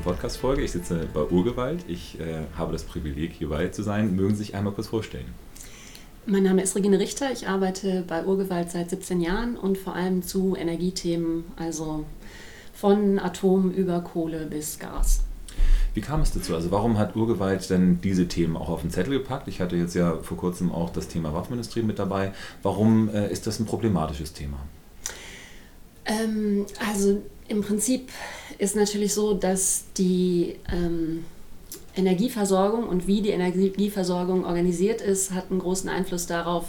heutigen Podcast-Folge. Ich sitze bei Urgewalt. Ich äh, habe das Privileg, hier bei zu sein. Mögen Sie sich einmal kurz vorstellen? Mein Name ist Regine Richter. Ich arbeite bei Urgewalt seit 17 Jahren und vor allem zu Energiethemen, also von Atom über Kohle bis Gas. Wie kam es dazu? Also warum hat Urgewalt denn diese Themen auch auf den Zettel gepackt? Ich hatte jetzt ja vor kurzem auch das Thema Waffenindustrie mit dabei. Warum äh, ist das ein problematisches Thema? Ähm, also im Prinzip ist natürlich so, dass die ähm, Energieversorgung und wie die Energieversorgung organisiert ist, hat einen großen Einfluss darauf,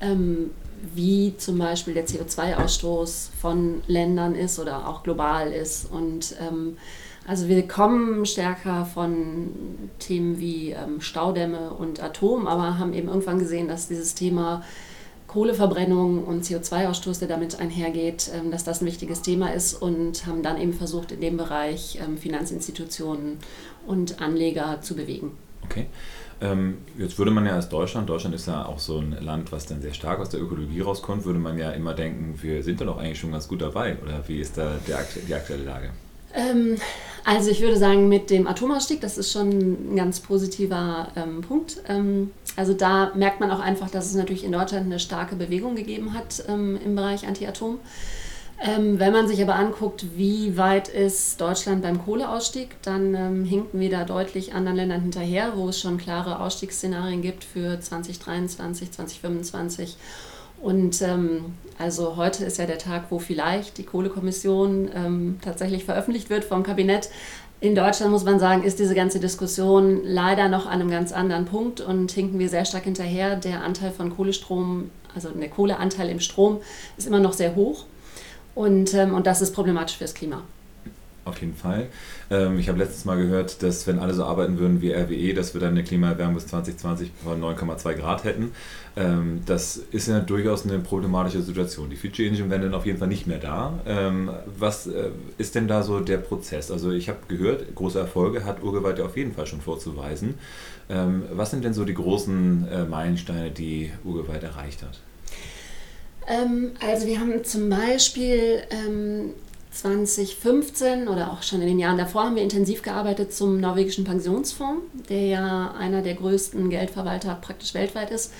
ähm, wie zum Beispiel der CO2-Ausstoß von Ländern ist oder auch global ist. Und ähm, also wir kommen stärker von Themen wie ähm, Staudämme und Atom, aber haben eben irgendwann gesehen, dass dieses Thema Kohleverbrennung und CO2-Ausstoß, der damit einhergeht, ähm, dass das ein wichtiges Thema ist und haben dann eben versucht, in dem Bereich ähm, Finanzinstitutionen und Anleger zu bewegen. Okay. Ähm, jetzt würde man ja als Deutschland, Deutschland ist ja auch so ein Land, was dann sehr stark aus der Ökologie rauskommt, würde man ja immer denken, wir sind da doch eigentlich schon ganz gut dabei. Oder wie ist da die aktuelle Lage? Ähm, also ich würde sagen, mit dem Atomausstieg, das ist schon ein ganz positiver ähm, Punkt. Ähm, also da merkt man auch einfach, dass es natürlich in Deutschland eine starke Bewegung gegeben hat ähm, im Bereich Anti-Atom. Ähm, wenn man sich aber anguckt, wie weit ist Deutschland beim Kohleausstieg, dann ähm, hinken wir da deutlich anderen Ländern hinterher, wo es schon klare Ausstiegsszenarien gibt für 2023, 2025 und ähm, also heute ist ja der Tag, wo vielleicht die Kohlekommission ähm, tatsächlich veröffentlicht wird vom Kabinett. In Deutschland muss man sagen, ist diese ganze Diskussion leider noch an einem ganz anderen Punkt und hinken wir sehr stark hinterher. Der Anteil von Kohlestrom, also der Kohleanteil im Strom, ist immer noch sehr hoch. Und, ähm, und das ist problematisch fürs Klima. Auf jeden Fall. Ähm, ich habe letztes Mal gehört, dass wenn alle so arbeiten würden wie RWE, dass wir dann eine Klimaerwärmung bis 2020 von 9,2 Grad hätten. Ähm, das ist ja durchaus eine problematische Situation. Die Fidschi-Inseln wären dann auf jeden Fall nicht mehr da. Ähm, was äh, ist denn da so der Prozess? Also ich habe gehört, große Erfolge hat Urgewalt ja auf jeden Fall schon vorzuweisen. Ähm, was sind denn so die großen äh, Meilensteine, die Urgewalt erreicht hat? Ähm, also wir haben zum Beispiel ähm, 2015 oder auch schon in den Jahren davor haben wir intensiv gearbeitet zum norwegischen Pensionsfonds, der ja einer der größten Geldverwalter praktisch weltweit ist.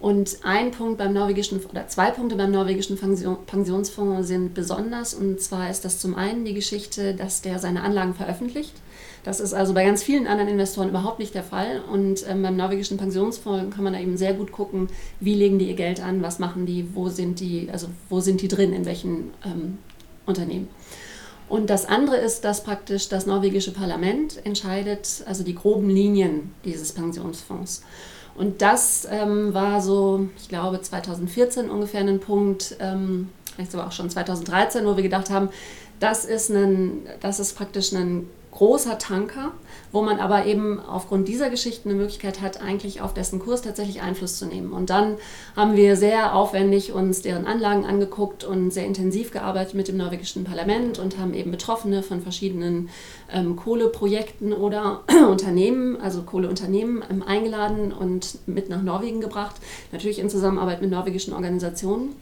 Und ein Punkt beim norwegischen oder zwei Punkte beim norwegischen Pensionsfonds sind besonders. Und zwar ist das zum einen die Geschichte, dass der seine Anlagen veröffentlicht. Das ist also bei ganz vielen anderen Investoren überhaupt nicht der Fall. Und ähm, beim norwegischen Pensionsfonds kann man da eben sehr gut gucken, wie legen die ihr Geld an, was machen die, wo sind die, also wo sind die drin, in welchen ähm, Unternehmen. Und das andere ist, dass praktisch das norwegische Parlament entscheidet, also die groben Linien dieses Pensionsfonds. Und das ähm, war so, ich glaube, 2014 ungefähr ein Punkt, ähm, vielleicht sogar auch schon 2013, wo wir gedacht haben, das ist, ein, das ist praktisch ein großer Tanker, wo man aber eben aufgrund dieser Geschichten eine Möglichkeit hat, eigentlich auf dessen Kurs tatsächlich Einfluss zu nehmen. Und dann haben wir sehr aufwendig uns deren Anlagen angeguckt und sehr intensiv gearbeitet mit dem norwegischen Parlament und haben eben Betroffene von verschiedenen ähm, Kohleprojekten oder Unternehmen, also Kohleunternehmen, ähm, eingeladen und mit nach Norwegen gebracht, natürlich in Zusammenarbeit mit norwegischen Organisationen.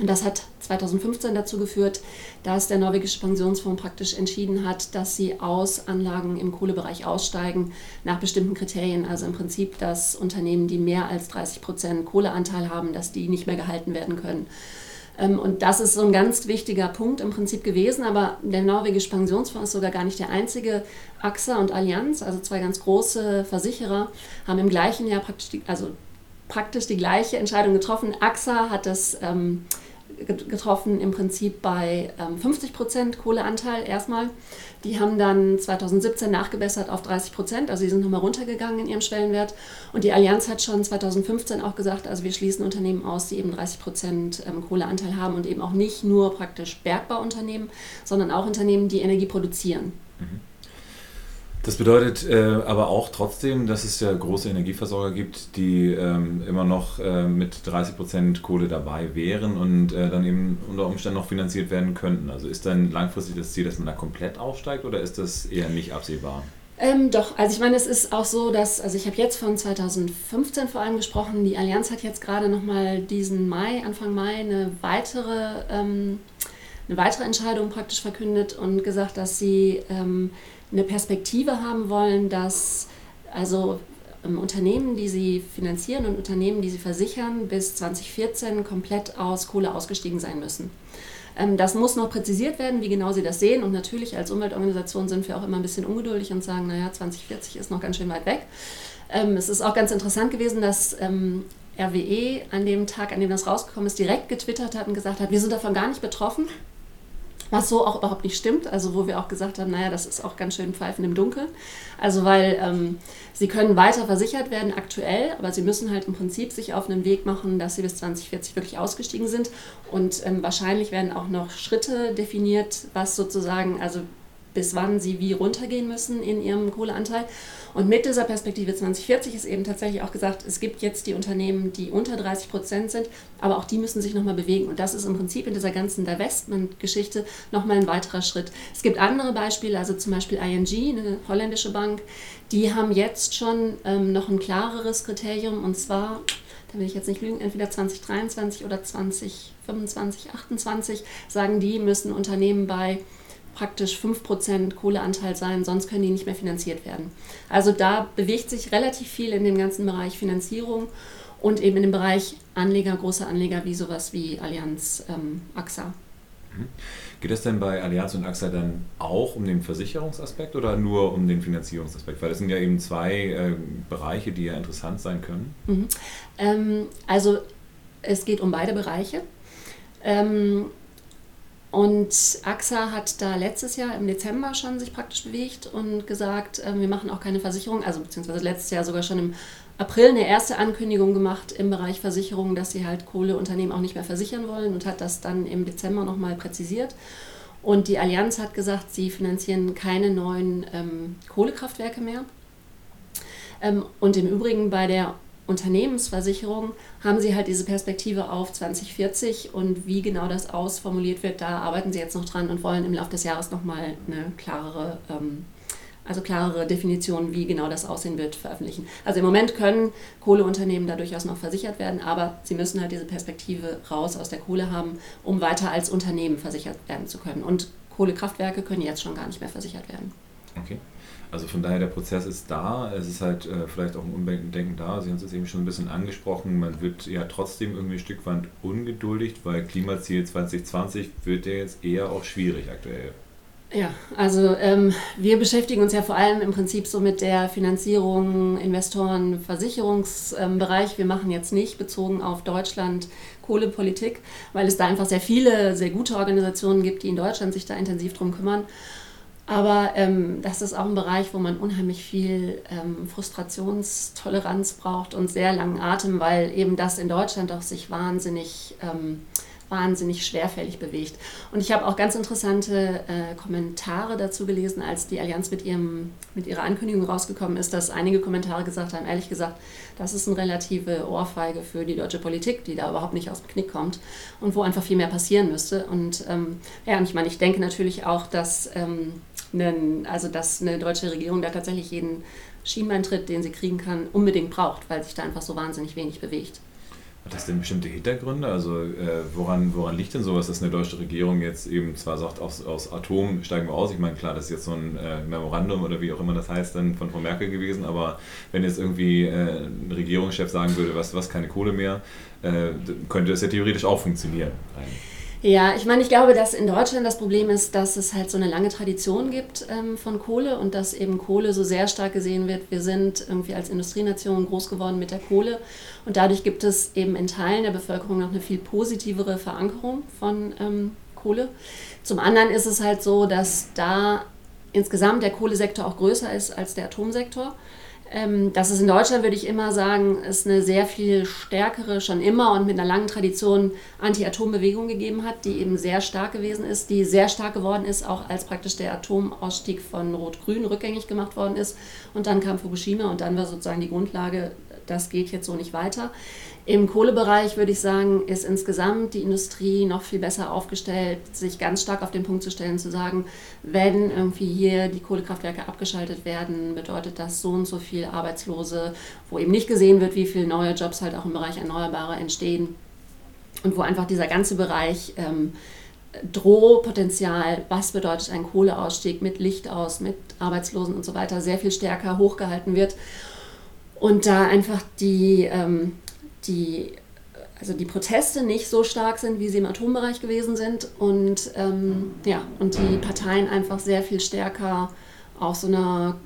Und das hat 2015 dazu geführt, dass der norwegische Pensionsfonds praktisch entschieden hat, dass sie aus Anlagen im Kohlebereich aussteigen nach bestimmten Kriterien. Also im Prinzip, dass Unternehmen, die mehr als 30 Prozent Kohleanteil haben, dass die nicht mehr gehalten werden können. Ähm, und das ist so ein ganz wichtiger Punkt im Prinzip gewesen. Aber der norwegische Pensionsfonds ist sogar gar nicht der einzige. AXA und Allianz, also zwei ganz große Versicherer, haben im gleichen Jahr praktisch die, also praktisch die gleiche Entscheidung getroffen. AXA hat das ähm, getroffen, im Prinzip bei ähm, 50 Prozent Kohleanteil erstmal. Die haben dann 2017 nachgebessert auf 30 Prozent, also sie sind nochmal runtergegangen in ihrem Schwellenwert. Und die Allianz hat schon 2015 auch gesagt, also wir schließen Unternehmen aus, die eben 30 Prozent ähm, Kohleanteil haben und eben auch nicht nur praktisch Bergbauunternehmen, sondern auch Unternehmen, die Energie produzieren. Mhm. Das bedeutet äh, aber auch trotzdem, dass es ja große Energieversorger gibt, die ähm, immer noch äh, mit 30% Kohle dabei wären und äh, dann eben unter Umständen noch finanziert werden könnten. Also ist dann langfristig das Ziel, dass man da komplett aufsteigt oder ist das eher nicht absehbar? Ähm, doch, also ich meine, es ist auch so, dass, also ich habe jetzt von 2015 vor allem gesprochen, die Allianz hat jetzt gerade nochmal diesen Mai, Anfang Mai, eine weitere ähm, eine weitere Entscheidung praktisch verkündet und gesagt, dass sie ähm, eine Perspektive haben wollen, dass also ähm, Unternehmen, die sie finanzieren und Unternehmen, die sie versichern, bis 2014 komplett aus Kohle ausgestiegen sein müssen. Ähm, das muss noch präzisiert werden, wie genau Sie das sehen. Und natürlich als Umweltorganisation sind wir auch immer ein bisschen ungeduldig und sagen, naja, 2040 ist noch ganz schön weit weg. Ähm, es ist auch ganz interessant gewesen, dass RWE an dem Tag, an dem das rausgekommen ist, direkt getwittert hat und gesagt hat, wir sind davon gar nicht betroffen was so auch überhaupt nicht stimmt, also wo wir auch gesagt haben, naja, das ist auch ganz schön Pfeifen im Dunkeln. Also weil ähm, sie können weiter versichert werden aktuell, aber sie müssen halt im Prinzip sich auf einen Weg machen, dass sie bis 2040 wirklich ausgestiegen sind. Und ähm, wahrscheinlich werden auch noch Schritte definiert, was sozusagen, also bis wann sie wie runtergehen müssen in ihrem Kohleanteil. Und mit dieser Perspektive 2040 ist eben tatsächlich auch gesagt, es gibt jetzt die Unternehmen, die unter 30 Prozent sind, aber auch die müssen sich nochmal bewegen. Und das ist im Prinzip in dieser ganzen Divestment-Geschichte nochmal ein weiterer Schritt. Es gibt andere Beispiele, also zum Beispiel ING, eine holländische Bank, die haben jetzt schon ähm, noch ein klareres Kriterium und zwar da will ich jetzt nicht lügen, entweder 2023 oder 2025, 2028, sagen die, müssen Unternehmen bei praktisch 5% Kohleanteil sein, sonst können die nicht mehr finanziert werden. Also da bewegt sich relativ viel in dem ganzen Bereich Finanzierung und eben in dem Bereich Anleger, große Anleger wie sowas wie Allianz, ähm, AXA. Mhm. Geht es denn bei Allianz und AXA dann auch um den Versicherungsaspekt oder nur um den Finanzierungsaspekt? Weil das sind ja eben zwei äh, Bereiche, die ja interessant sein können. Mhm. Ähm, also es geht um beide Bereiche. Ähm, und AXA hat da letztes Jahr im Dezember schon sich praktisch bewegt und gesagt, äh, wir machen auch keine Versicherung, also beziehungsweise letztes Jahr sogar schon im April eine erste Ankündigung gemacht im Bereich Versicherung, dass sie halt Kohleunternehmen auch nicht mehr versichern wollen und hat das dann im Dezember nochmal präzisiert. Und die Allianz hat gesagt, sie finanzieren keine neuen ähm, Kohlekraftwerke mehr. Ähm, und im Übrigen bei der Unternehmensversicherung haben sie halt diese Perspektive auf 2040 und wie genau das ausformuliert wird, da arbeiten sie jetzt noch dran und wollen im Laufe des Jahres nochmal eine klarere, ähm, also klarere Definition, wie genau das aussehen wird, veröffentlichen. Also im Moment können Kohleunternehmen da durchaus noch versichert werden, aber sie müssen halt diese Perspektive raus aus der Kohle haben, um weiter als Unternehmen versichert werden zu können. Und Kohlekraftwerke können jetzt schon gar nicht mehr versichert werden. Okay. Also von daher, der Prozess ist da, es ist halt äh, vielleicht auch ein Umdenken da. Sie haben es jetzt eben schon ein bisschen angesprochen, man wird ja trotzdem irgendwie ein Stück weit ungeduldig, weil Klimaziel 2020 wird ja jetzt eher auch schwierig aktuell. Ja, also ähm, wir beschäftigen uns ja vor allem im Prinzip so mit der Finanzierung, Investoren, Versicherungsbereich. wir machen jetzt nicht bezogen auf Deutschland Kohlepolitik, weil es da einfach sehr viele, sehr gute Organisationen gibt, die in Deutschland sich da intensiv drum kümmern. Aber ähm, das ist auch ein Bereich, wo man unheimlich viel ähm, Frustrationstoleranz braucht und sehr langen Atem, weil eben das in Deutschland auch sich wahnsinnig, ähm, wahnsinnig schwerfällig bewegt. Und ich habe auch ganz interessante äh, Kommentare dazu gelesen, als die Allianz mit, ihrem, mit ihrer Ankündigung rausgekommen ist, dass einige Kommentare gesagt haben, ehrlich gesagt, das ist eine relative Ohrfeige für die deutsche Politik, die da überhaupt nicht aus dem Knick kommt und wo einfach viel mehr passieren müsste. Und ähm, ja, und ich meine, ich denke natürlich auch, dass ähm, einen, also dass eine deutsche Regierung da tatsächlich jeden Schienbeintritt, den sie kriegen kann, unbedingt braucht, weil sich da einfach so wahnsinnig wenig bewegt. Hat das denn bestimmte Hintergründe? Also äh, woran, woran liegt denn sowas, dass eine deutsche Regierung jetzt eben zwar sagt, aus, aus Atom steigen wir aus? Ich meine, klar, das ist jetzt so ein äh, Memorandum oder wie auch immer das heißt, dann von Frau Merkel gewesen, aber wenn jetzt irgendwie äh, ein Regierungschef sagen würde, was, was keine Kohle mehr, äh, könnte das ja theoretisch auch funktionieren. Eigentlich. Ja, ich meine, ich glaube, dass in Deutschland das Problem ist, dass es halt so eine lange Tradition gibt ähm, von Kohle und dass eben Kohle so sehr stark gesehen wird. Wir sind irgendwie als Industrienation groß geworden mit der Kohle und dadurch gibt es eben in Teilen der Bevölkerung noch eine viel positivere Verankerung von ähm, Kohle. Zum anderen ist es halt so, dass da insgesamt der Kohlesektor auch größer ist als der Atomsektor. Ähm, dass es in Deutschland, würde ich immer sagen, es eine sehr viel stärkere, schon immer und mit einer langen Tradition Anti-Atom-Bewegung gegeben hat, die eben sehr stark gewesen ist, die sehr stark geworden ist, auch als praktisch der Atomausstieg von Rot-Grün rückgängig gemacht worden ist. Und dann kam Fukushima und dann war sozusagen die Grundlage, das geht jetzt so nicht weiter. Im Kohlebereich würde ich sagen, ist insgesamt die Industrie noch viel besser aufgestellt, sich ganz stark auf den Punkt zu stellen, zu sagen, wenn irgendwie hier die Kohlekraftwerke abgeschaltet werden, bedeutet das so und so viel Arbeitslose, wo eben nicht gesehen wird, wie viele neue Jobs halt auch im Bereich Erneuerbare entstehen und wo einfach dieser ganze Bereich ähm, Drohpotenzial, was bedeutet ein Kohleausstieg mit Licht aus, mit Arbeitslosen und so weiter, sehr viel stärker hochgehalten wird. Und da einfach die, ähm, die, also die Proteste nicht so stark sind, wie sie im Atombereich gewesen sind. Und, ähm, ja, und die Parteien einfach sehr viel stärker auf so einer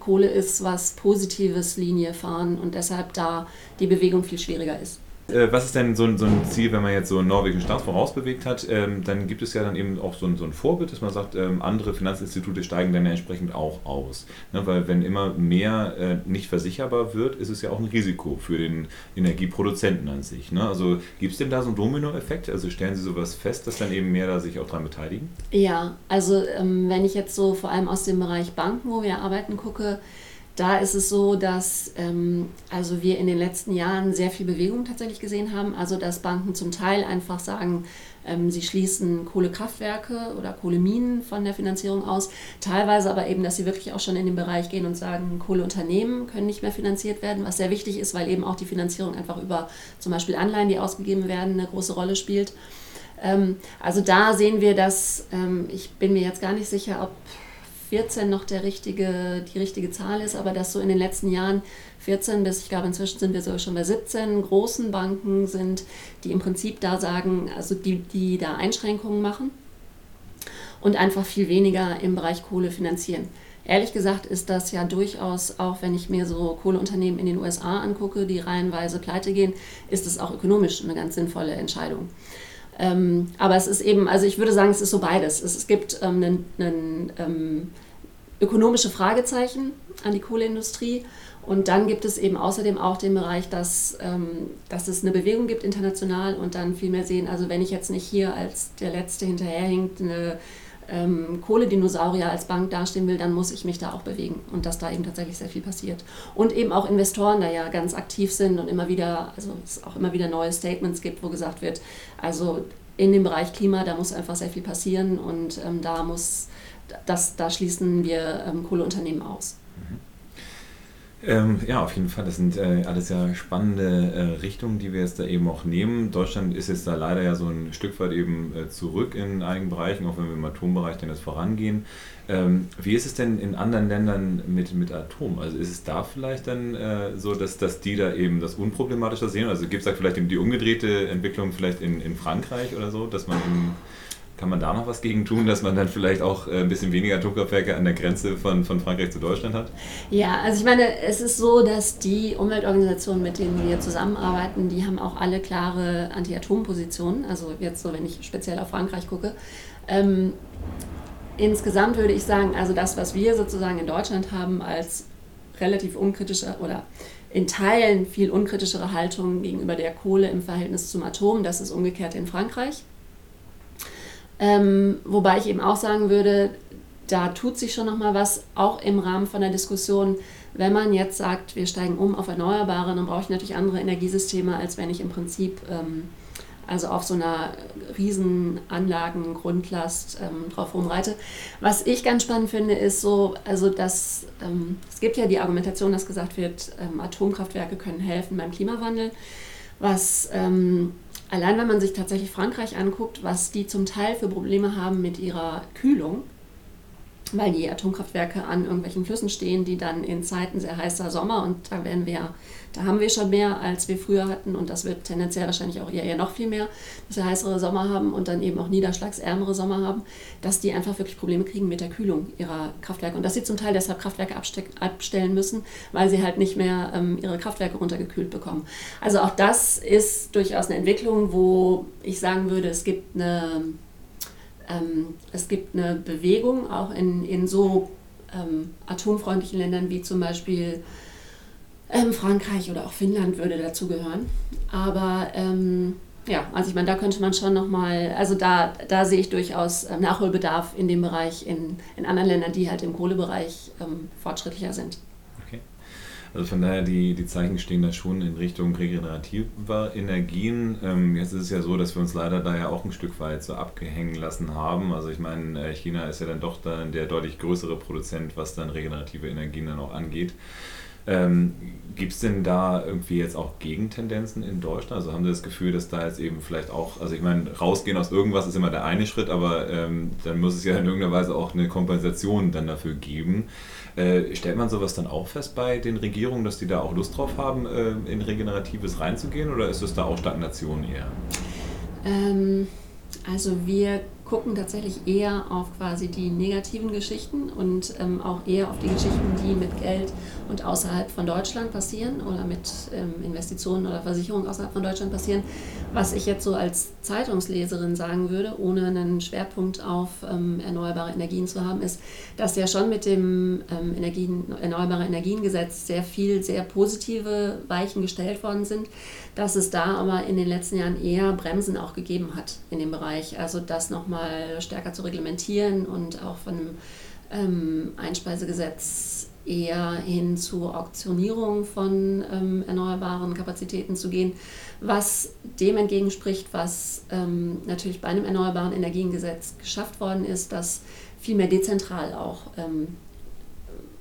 Kohle ist, was positives Linie fahren und deshalb da die Bewegung viel schwieriger ist. Äh, was ist denn so ein, so ein, Ziel, wenn man jetzt so einen norwegischen Staat vorausbewegt hat? Ähm, dann gibt es ja dann eben auch so ein, so ein Vorbild, dass man sagt, ähm, andere Finanzinstitute steigen dann ja entsprechend auch aus. Ne, weil wenn immer mehr äh, nicht versicherbar wird, ist es ja auch ein Risiko für den Energieproduzenten an sich. Ne? Also gibt es denn da so einen Dominoeffekt? Also stellen Sie sowas fest, dass dann eben mehr da sich auch dran beteiligen? Ja, also ähm, wenn ich jetzt so vor allem aus dem Bereich Banken, wo wir arbeiten, gucke, da ist es so, dass ähm, also wir in den letzten Jahren sehr viel Bewegung tatsächlich gesehen haben. Also dass Banken zum Teil einfach sagen, ähm, sie schließen Kohlekraftwerke oder Kohleminen von der Finanzierung aus. Teilweise aber eben, dass sie wirklich auch schon in den Bereich gehen und sagen, Kohleunternehmen können nicht mehr finanziert werden, was sehr wichtig ist, weil eben auch die Finanzierung einfach über zum Beispiel Anleihen, die ausgegeben werden, eine große Rolle spielt. Ähm, also da sehen wir, dass ähm, ich bin mir jetzt gar nicht sicher, ob 14 noch der richtige, die richtige Zahl ist, aber dass so in den letzten Jahren 14 bis, ich glaube inzwischen sind wir sogar schon bei 17 großen Banken sind, die im Prinzip da sagen, also die, die da Einschränkungen machen und einfach viel weniger im Bereich Kohle finanzieren. Ehrlich gesagt ist das ja durchaus, auch wenn ich mir so Kohleunternehmen in den USA angucke, die reihenweise pleite gehen, ist es auch ökonomisch eine ganz sinnvolle Entscheidung. Ähm, aber es ist eben, also ich würde sagen, es ist so beides. Es, es gibt ähm, einen, ähm, ökonomische Fragezeichen an die Kohleindustrie und dann gibt es eben außerdem auch den Bereich, dass, ähm, dass es eine Bewegung gibt international und dann viel mehr sehen, also wenn ich jetzt nicht hier als der Letzte hinterherhinkt, eine ähm, Kohledinosaurier als Bank dastehen will, dann muss ich mich da auch bewegen und dass da eben tatsächlich sehr viel passiert. Und eben auch Investoren da ja ganz aktiv sind und immer wieder, also es auch immer wieder neue Statements gibt, wo gesagt wird, also in dem Bereich Klima, da muss einfach sehr viel passieren und ähm, da muss, das, da schließen wir ähm, Kohleunternehmen aus. Mhm. Ähm, ja, auf jeden Fall. Das sind äh, alles ja spannende äh, Richtungen, die wir jetzt da eben auch nehmen. Deutschland ist jetzt da leider ja so ein Stück weit eben äh, zurück in einigen Bereichen, auch wenn wir im Atombereich dann jetzt vorangehen. Ähm, wie ist es denn in anderen Ländern mit, mit Atom? Also ist es da vielleicht dann äh, so, dass, dass die da eben das unproblematischer sehen? Also gibt es da vielleicht eben die umgedrehte Entwicklung vielleicht in, in Frankreich oder so, dass man eben kann man da noch was gegen tun, dass man dann vielleicht auch äh, ein bisschen weniger Atomkraftwerke an der Grenze von, von Frankreich zu Deutschland hat? Ja, also ich meine, es ist so, dass die Umweltorganisationen, mit denen wir zusammenarbeiten, die haben auch alle klare Anti-Atom-Positionen. Also jetzt so, wenn ich speziell auf Frankreich gucke. Ähm, insgesamt würde ich sagen, also das, was wir sozusagen in Deutschland haben als relativ unkritische oder in Teilen viel unkritischere Haltung gegenüber der Kohle im Verhältnis zum Atom, das ist umgekehrt in Frankreich. Ähm, wobei ich eben auch sagen würde, da tut sich schon nochmal was, auch im Rahmen von der Diskussion. Wenn man jetzt sagt, wir steigen um auf Erneuerbare, dann brauche ich natürlich andere Energiesysteme, als wenn ich im Prinzip ähm, also auf so einer riesen Anlagengrundlast ähm, drauf rumreite. Was ich ganz spannend finde, ist so, also dass ähm, es gibt ja die Argumentation, dass gesagt wird, ähm, Atomkraftwerke können helfen beim Klimawandel, was ähm, Allein wenn man sich tatsächlich Frankreich anguckt, was die zum Teil für Probleme haben mit ihrer Kühlung, weil die Atomkraftwerke an irgendwelchen Flüssen stehen, die dann in Zeiten sehr heißer Sommer und da werden wir, da haben wir schon mehr, als wir früher hatten und das wird tendenziell wahrscheinlich auch eher, noch viel mehr, dass wir heißere Sommer haben und dann eben auch niederschlagsärmere Sommer haben, dass die einfach wirklich Probleme kriegen mit der Kühlung ihrer Kraftwerke und dass sie zum Teil deshalb Kraftwerke abstellen müssen, weil sie halt nicht mehr ähm, ihre Kraftwerke runtergekühlt bekommen. Also auch das ist durchaus eine Entwicklung, wo ich sagen würde, es gibt eine ähm, es gibt eine Bewegung auch in, in so ähm, atomfreundlichen Ländern wie zum Beispiel ähm, Frankreich oder auch Finnland würde dazugehören. Aber ähm, ja, also ich meine, da könnte man schon nochmal, also da, da sehe ich durchaus ähm, Nachholbedarf in dem Bereich in, in anderen Ländern, die halt im Kohlebereich ähm, fortschrittlicher sind. Also von daher, die, die Zeichen stehen da schon in Richtung regenerativer Energien. Ähm, jetzt ist es ja so, dass wir uns leider da ja auch ein Stück weit so abgehängen lassen haben. Also ich meine, äh, China ist ja dann doch dann der deutlich größere Produzent, was dann regenerative Energien dann auch angeht. Ähm, Gibt es denn da irgendwie jetzt auch Gegentendenzen in Deutschland? Also haben Sie das Gefühl, dass da jetzt eben vielleicht auch, also ich meine, rausgehen aus irgendwas ist immer der eine Schritt, aber ähm, dann muss es ja in irgendeiner Weise auch eine Kompensation dann dafür geben. Äh, stellt man sowas dann auch fest bei den Regierungen, dass die da auch Lust drauf haben, äh, in Regeneratives reinzugehen oder ist es da auch Stagnation eher? Ähm, also wir gucken tatsächlich eher auf quasi die negativen Geschichten und ähm, auch eher auf die Geschichten, die mit Geld und außerhalb von Deutschland passieren oder mit ähm, Investitionen oder Versicherungen außerhalb von Deutschland passieren. Was ich jetzt so als Zeitungsleserin sagen würde, ohne einen Schwerpunkt auf ähm, erneuerbare Energien zu haben, ist, dass ja schon mit dem ähm, Energien, Erneuerbare Energiengesetz sehr viel, sehr positive Weichen gestellt worden sind, dass es da aber in den letzten Jahren eher Bremsen auch gegeben hat in dem Bereich. Also das nochmal stärker zu reglementieren und auch von einem ähm, Einspeisegesetz eher hin zur Auktionierung von ähm, erneuerbaren Kapazitäten zu gehen, was dem entgegenspricht, was ähm, natürlich bei einem erneuerbaren Energiengesetz geschafft worden ist, das viel mehr dezentral auch ähm,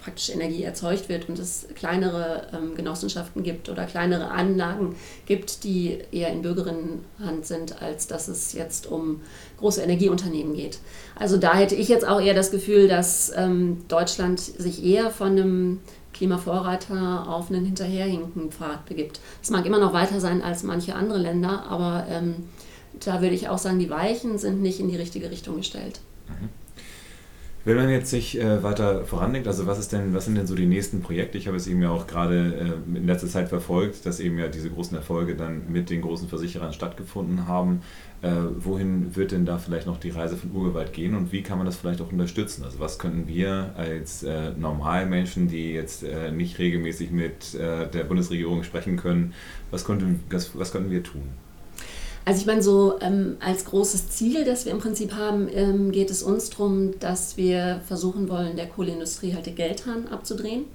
praktisch Energie erzeugt wird und es kleinere ähm, Genossenschaften gibt oder kleinere Anlagen gibt, die eher in Bürgerinnenhand sind, als dass es jetzt um große Energieunternehmen geht. Also da hätte ich jetzt auch eher das Gefühl, dass ähm, Deutschland sich eher von einem Klimavorreiter auf einen hinterherhinken Pfad begibt. Es mag immer noch weiter sein als manche andere Länder, aber ähm, da würde ich auch sagen, die Weichen sind nicht in die richtige Richtung gestellt. Mhm. Wenn man jetzt sich äh, weiter vorandenkt, also was ist denn, was sind denn so die nächsten Projekte? Ich habe es eben ja auch gerade äh, in letzter Zeit verfolgt, dass eben ja diese großen Erfolge dann mit den großen Versicherern stattgefunden haben. Äh, wohin wird denn da vielleicht noch die Reise von Urgewalt gehen und wie kann man das vielleicht auch unterstützen? Also was könnten wir als äh, Normalmenschen, die jetzt äh, nicht regelmäßig mit äh, der Bundesregierung sprechen können, was, könnten, was, was könnten wir tun? Also ich meine, so ähm, als großes Ziel, das wir im Prinzip haben, ähm, geht es uns darum, dass wir versuchen wollen, der Kohleindustrie halt den Geldhahn abzudrehen.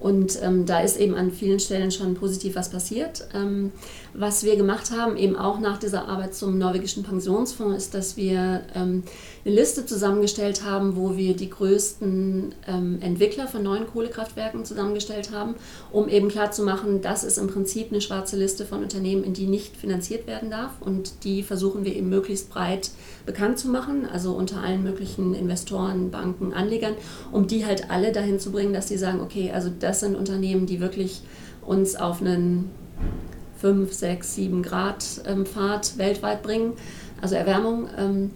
Und ähm, da ist eben an vielen Stellen schon positiv was passiert. Ähm, was wir gemacht haben, eben auch nach dieser Arbeit zum norwegischen Pensionsfonds, ist, dass wir ähm, eine Liste zusammengestellt haben, wo wir die größten ähm, Entwickler von neuen Kohlekraftwerken zusammengestellt haben, um eben klarzumachen, das ist im Prinzip eine schwarze Liste von Unternehmen, in die nicht finanziert werden darf. Und die versuchen wir eben möglichst breit bekannt zu machen, also unter allen möglichen Investoren, Banken, Anlegern, um die halt alle dahin zu bringen, dass sie sagen, okay, also das sind Unternehmen, die wirklich uns auf einen 5, 6, 7 Grad ähm, Pfad weltweit bringen, also Erwärmung. Ähm,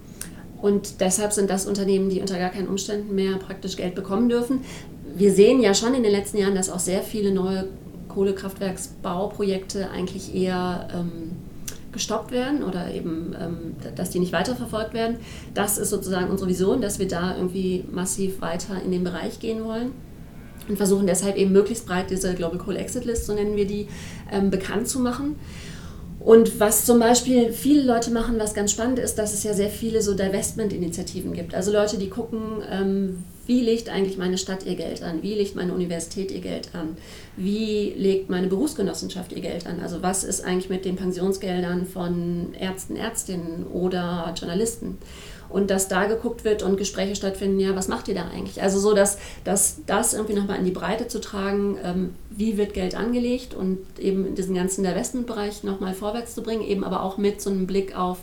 und deshalb sind das Unternehmen, die unter gar keinen Umständen mehr praktisch Geld bekommen dürfen. Wir sehen ja schon in den letzten Jahren, dass auch sehr viele neue Kohlekraftwerksbauprojekte eigentlich eher ähm, gestoppt werden oder eben, ähm, dass die nicht weiterverfolgt werden. Das ist sozusagen unsere Vision, dass wir da irgendwie massiv weiter in den Bereich gehen wollen und versuchen deshalb eben möglichst breit diese Global Coal Exit List, so nennen wir die, ähm, bekannt zu machen. Und was zum Beispiel viele Leute machen, was ganz spannend ist, dass es ja sehr viele so Divestment-Initiativen gibt. Also Leute, die gucken, ähm, wie legt eigentlich meine Stadt ihr Geld an? Wie legt meine Universität ihr Geld an? Wie legt meine Berufsgenossenschaft ihr Geld an? Also was ist eigentlich mit den Pensionsgeldern von Ärzten, Ärztinnen oder Journalisten? Und dass da geguckt wird und Gespräche stattfinden, ja, was macht ihr da eigentlich? Also so, dass, dass das irgendwie nochmal in die Breite zu tragen, ähm, wie wird Geld angelegt und eben in diesen ganzen Investmentbereich nochmal vorwärts zu bringen, eben aber auch mit so einem Blick auf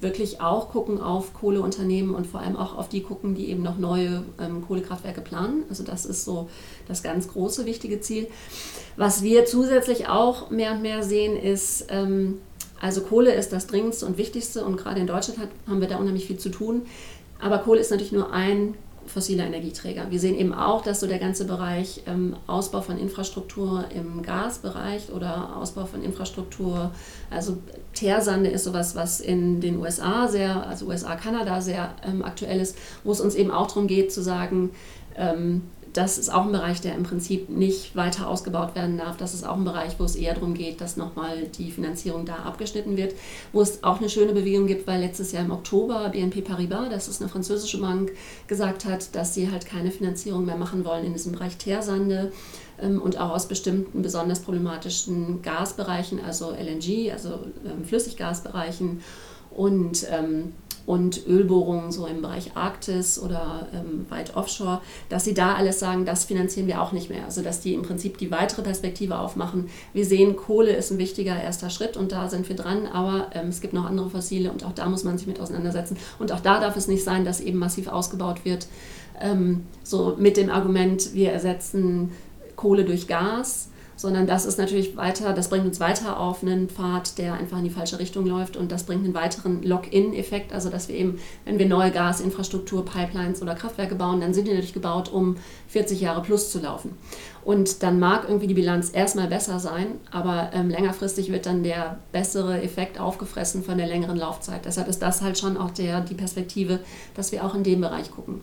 wirklich auch gucken auf Kohleunternehmen und vor allem auch auf die gucken, die eben noch neue ähm, Kohlekraftwerke planen. Also das ist so das ganz große, wichtige Ziel. Was wir zusätzlich auch mehr und mehr sehen, ist, ähm, also Kohle ist das dringendste und wichtigste und gerade in Deutschland hat, haben wir da unheimlich viel zu tun. Aber Kohle ist natürlich nur ein fossiler Energieträger. Wir sehen eben auch, dass so der ganze Bereich ähm, Ausbau von Infrastruktur im Gasbereich oder Ausbau von Infrastruktur, also Teersande ist sowas, was in den USA sehr, also USA, Kanada sehr ähm, aktuell ist, wo es uns eben auch darum geht zu sagen, ähm, das ist auch ein Bereich, der im Prinzip nicht weiter ausgebaut werden darf. Das ist auch ein Bereich, wo es eher darum geht, dass nochmal die Finanzierung da abgeschnitten wird. Wo es auch eine schöne Bewegung gibt, weil letztes Jahr im Oktober BNP Paribas, das ist eine französische Bank, gesagt hat, dass sie halt keine Finanzierung mehr machen wollen in diesem Bereich Teersande ähm, und auch aus bestimmten besonders problematischen Gasbereichen, also LNG, also ähm, Flüssiggasbereichen und ähm, und Ölbohrungen so im Bereich Arktis oder ähm, weit offshore, dass sie da alles sagen, das finanzieren wir auch nicht mehr. Also dass die im Prinzip die weitere Perspektive aufmachen. Wir sehen, Kohle ist ein wichtiger erster Schritt und da sind wir dran, aber ähm, es gibt noch andere Fossile und auch da muss man sich mit auseinandersetzen. Und auch da darf es nicht sein, dass eben massiv ausgebaut wird, ähm, so mit dem Argument, wir ersetzen Kohle durch Gas sondern das ist natürlich weiter, das bringt uns weiter auf einen Pfad, der einfach in die falsche Richtung läuft und das bringt einen weiteren Lock-in-Effekt, also dass wir eben, wenn wir neue Gasinfrastruktur, Pipelines oder Kraftwerke bauen, dann sind die natürlich gebaut, um 40 Jahre plus zu laufen. Und dann mag irgendwie die Bilanz erstmal besser sein, aber ähm, längerfristig wird dann der bessere Effekt aufgefressen von der längeren Laufzeit. Deshalb ist das halt schon auch der, die Perspektive, dass wir auch in dem Bereich gucken.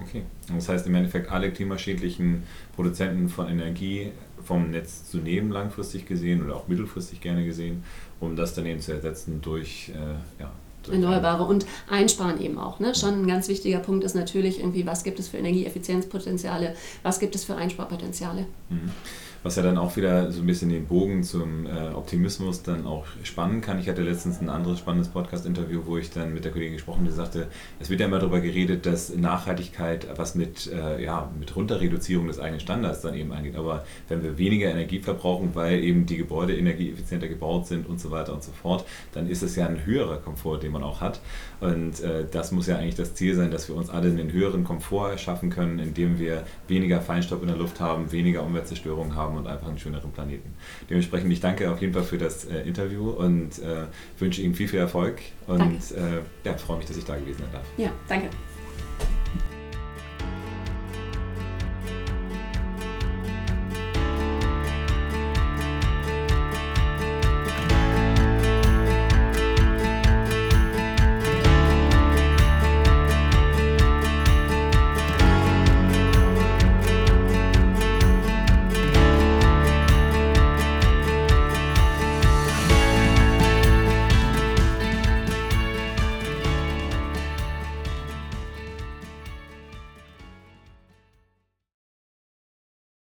Okay, das heißt im Endeffekt alle klimaschädlichen Produzenten von Energie vom Netz zu nehmen, langfristig gesehen oder auch mittelfristig gerne gesehen, um das dann eben zu ersetzen durch, äh, ja, durch Erneuerbare und einsparen eben auch. Ne? Schon ein ganz wichtiger Punkt ist natürlich irgendwie, was gibt es für Energieeffizienzpotenziale, was gibt es für Einsparpotenziale. Mhm was ja dann auch wieder so ein bisschen den Bogen zum äh, Optimismus dann auch spannen kann. Ich hatte letztens ein anderes spannendes Podcast-Interview, wo ich dann mit der Kollegin gesprochen habe, die sagte, es wird ja immer darüber geredet, dass Nachhaltigkeit was mit, äh, ja, mit Runterreduzierung des eigenen Standards dann eben angeht. Aber wenn wir weniger Energie verbrauchen, weil eben die Gebäude energieeffizienter gebaut sind und so weiter und so fort, dann ist es ja ein höherer Komfort, den man auch hat. Und äh, das muss ja eigentlich das Ziel sein, dass wir uns alle einen höheren Komfort erschaffen können, indem wir weniger Feinstaub in der Luft haben, weniger Umweltzerstörung haben haben und einfach einen schöneren Planeten. Dementsprechend, ich danke auf jeden Fall für das äh, Interview und äh, wünsche Ihnen viel, viel Erfolg und äh, ja, freue mich, dass ich da gewesen sein darf. Ja, danke.